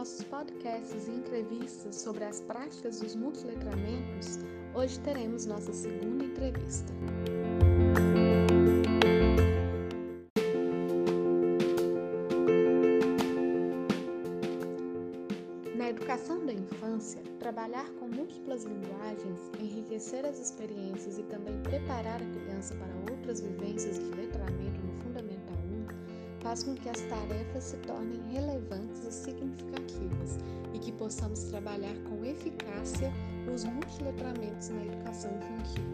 nossos podcasts e entrevistas sobre as práticas dos multiletramentos, hoje teremos nossa segunda entrevista. Na educação da infância, trabalhar com múltiplas linguagens, enriquecer as experiências e também preparar a criança para outras vivências de 1 faz com que as tarefas se tornem relevantes e significativas e que possamos trabalhar com eficácia os multiletramentos na educação infantil.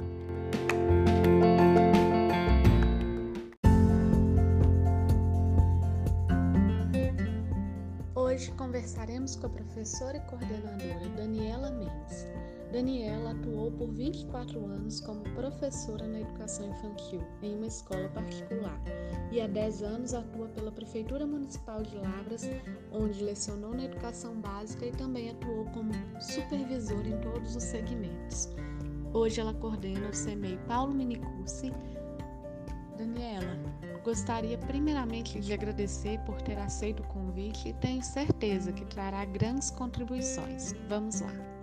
Hoje conversaremos com a professora e coordenadora Daniela Mendes. Daniela atuou por 24 anos como professora na educação infantil em uma escola particular e há 10 anos atua pela Prefeitura Municipal de Lavras, onde lecionou na educação básica e também atuou como supervisora em todos os segmentos. Hoje ela coordena o CEMEI Paulo Minicursi. Daniela, Gostaria primeiramente de agradecer por ter aceito o convite e tenho certeza que trará grandes contribuições. Vamos lá!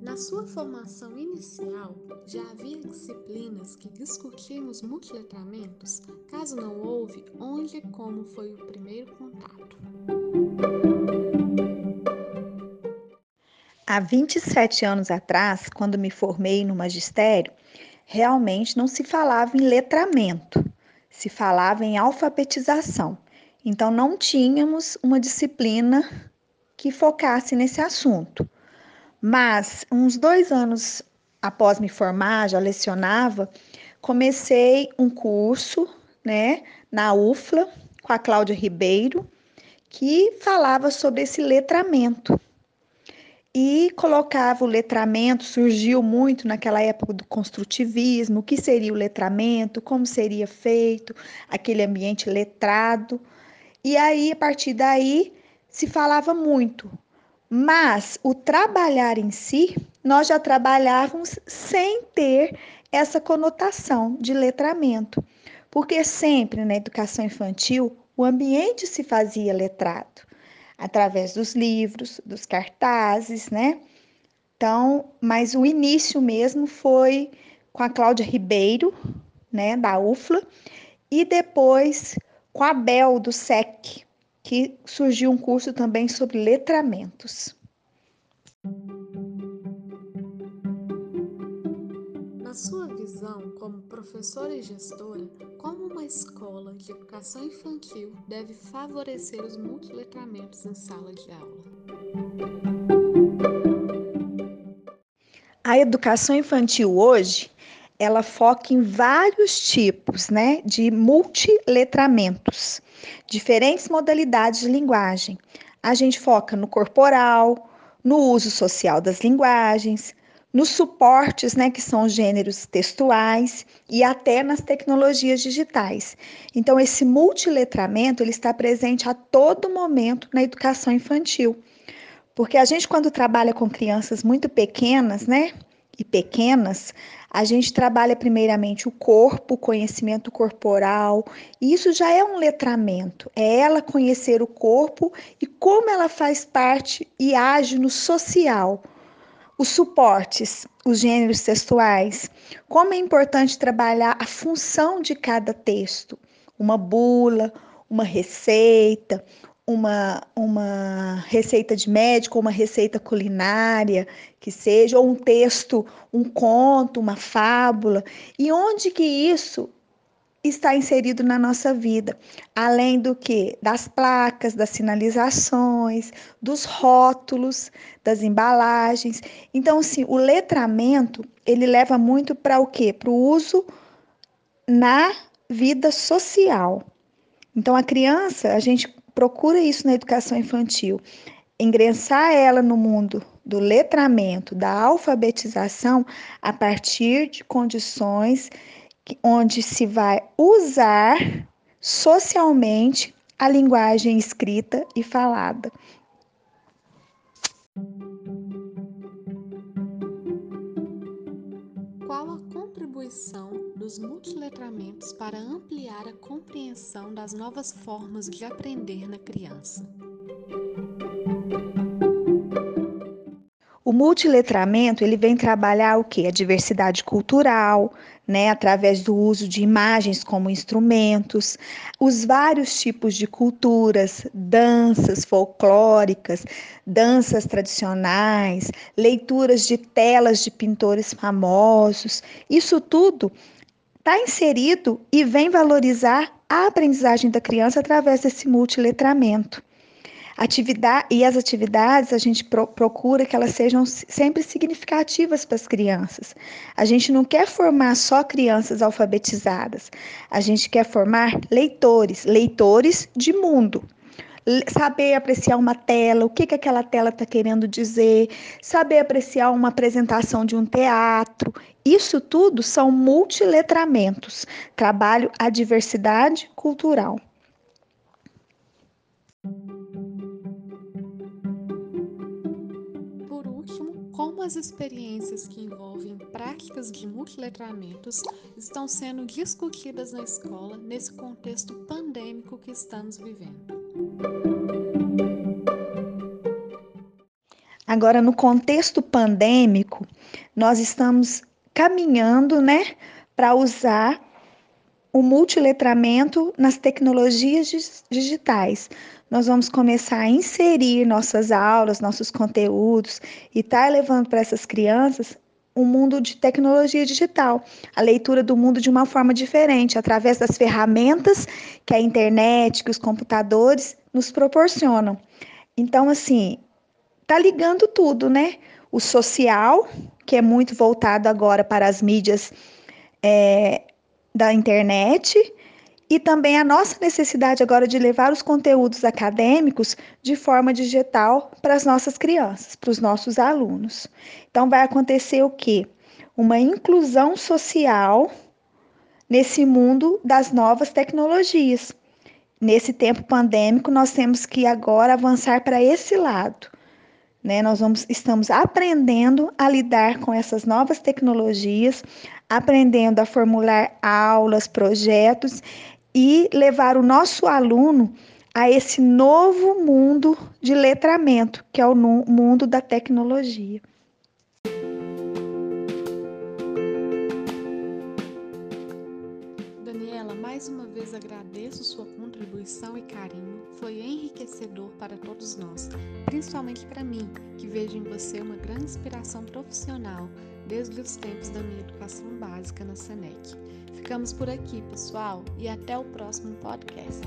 Na sua formação inicial, já havia disciplinas que discutiam os multiletramentos? Caso não houve, onde e como foi o primeiro contato? Há 27 anos atrás, quando me formei no magistério, realmente não se falava em letramento, se falava em alfabetização. Então, não tínhamos uma disciplina que focasse nesse assunto. Mas, uns dois anos após me formar, já lecionava, comecei um curso, né, na UFLA, com a Cláudia Ribeiro, que falava sobre esse letramento e colocava o letramento, surgiu muito naquela época do construtivismo, o que seria o letramento, como seria feito, aquele ambiente letrado. E aí, a partir daí, se falava muito. Mas o trabalhar em si, nós já trabalhávamos sem ter essa conotação de letramento, porque sempre na educação infantil o ambiente se fazia letrado através dos livros, dos cartazes, né? Então, mas o início mesmo foi com a Cláudia Ribeiro, né, da UFLA, e depois com a Bel do SEC, que surgiu um curso também sobre letramentos. Sua visão, como professora e gestora, como uma escola de educação infantil deve favorecer os multiletramentos em sala de aula? A educação infantil hoje, ela foca em vários tipos, né, de multiletramentos, diferentes modalidades de linguagem. A gente foca no corporal, no uso social das linguagens, nos suportes, né, que são gêneros textuais e até nas tecnologias digitais. Então esse multiletramento ele está presente a todo momento na educação infantil. Porque a gente quando trabalha com crianças muito pequenas, né, e pequenas, a gente trabalha primeiramente o corpo, o conhecimento corporal, e isso já é um letramento. É ela conhecer o corpo e como ela faz parte e age no social os suportes, os gêneros textuais, como é importante trabalhar a função de cada texto, uma bula, uma receita, uma, uma receita de médico, uma receita culinária, que seja, ou um texto, um conto, uma fábula, e onde que isso está inserido na nossa vida, além do que das placas, das sinalizações, dos rótulos, das embalagens. Então, sim, o letramento ele leva muito para o quê? Para o uso na vida social. Então, a criança, a gente procura isso na educação infantil, ingressar ela no mundo do letramento, da alfabetização, a partir de condições onde se vai usar socialmente a linguagem escrita e falada. Qual a contribuição dos multiletramentos para ampliar a compreensão das novas formas de aprender na criança. Multiletramento, ele vem trabalhar o que? A diversidade cultural, né, através do uso de imagens como instrumentos, os vários tipos de culturas, danças folclóricas, danças tradicionais, leituras de telas de pintores famosos. Isso tudo está inserido e vem valorizar a aprendizagem da criança através desse multiletramento. Atividade, e as atividades a gente pro, procura que elas sejam sempre significativas para as crianças. A gente não quer formar só crianças alfabetizadas, a gente quer formar leitores, leitores de mundo. Saber apreciar uma tela, o que, que aquela tela está querendo dizer, saber apreciar uma apresentação de um teatro. Isso tudo são multiletramentos. Trabalho a diversidade cultural. As experiências que envolvem práticas de multiletramentos estão sendo discutidas na escola nesse contexto pandêmico que estamos vivendo. Agora, no contexto pandêmico, nós estamos caminhando, né, para usar o multiletramento nas tecnologias digitais. Nós vamos começar a inserir nossas aulas, nossos conteúdos e estar tá levando para essas crianças um mundo de tecnologia digital, a leitura do mundo de uma forma diferente, através das ferramentas que a internet, que os computadores nos proporcionam. Então, assim, tá ligando tudo, né? O social, que é muito voltado agora para as mídias é, da internet e também a nossa necessidade agora de levar os conteúdos acadêmicos de forma digital para as nossas crianças, para os nossos alunos. Então vai acontecer o quê? Uma inclusão social nesse mundo das novas tecnologias. Nesse tempo pandêmico, nós temos que agora avançar para esse lado né? Nós vamos, estamos aprendendo a lidar com essas novas tecnologias, aprendendo a formular aulas, projetos e levar o nosso aluno a esse novo mundo de letramento, que é o mundo da tecnologia. Mais uma vez agradeço sua contribuição e carinho. Foi enriquecedor para todos nós, principalmente para mim, que vejo em você uma grande inspiração profissional desde os tempos da minha educação básica na Senec. Ficamos por aqui, pessoal, e até o próximo podcast.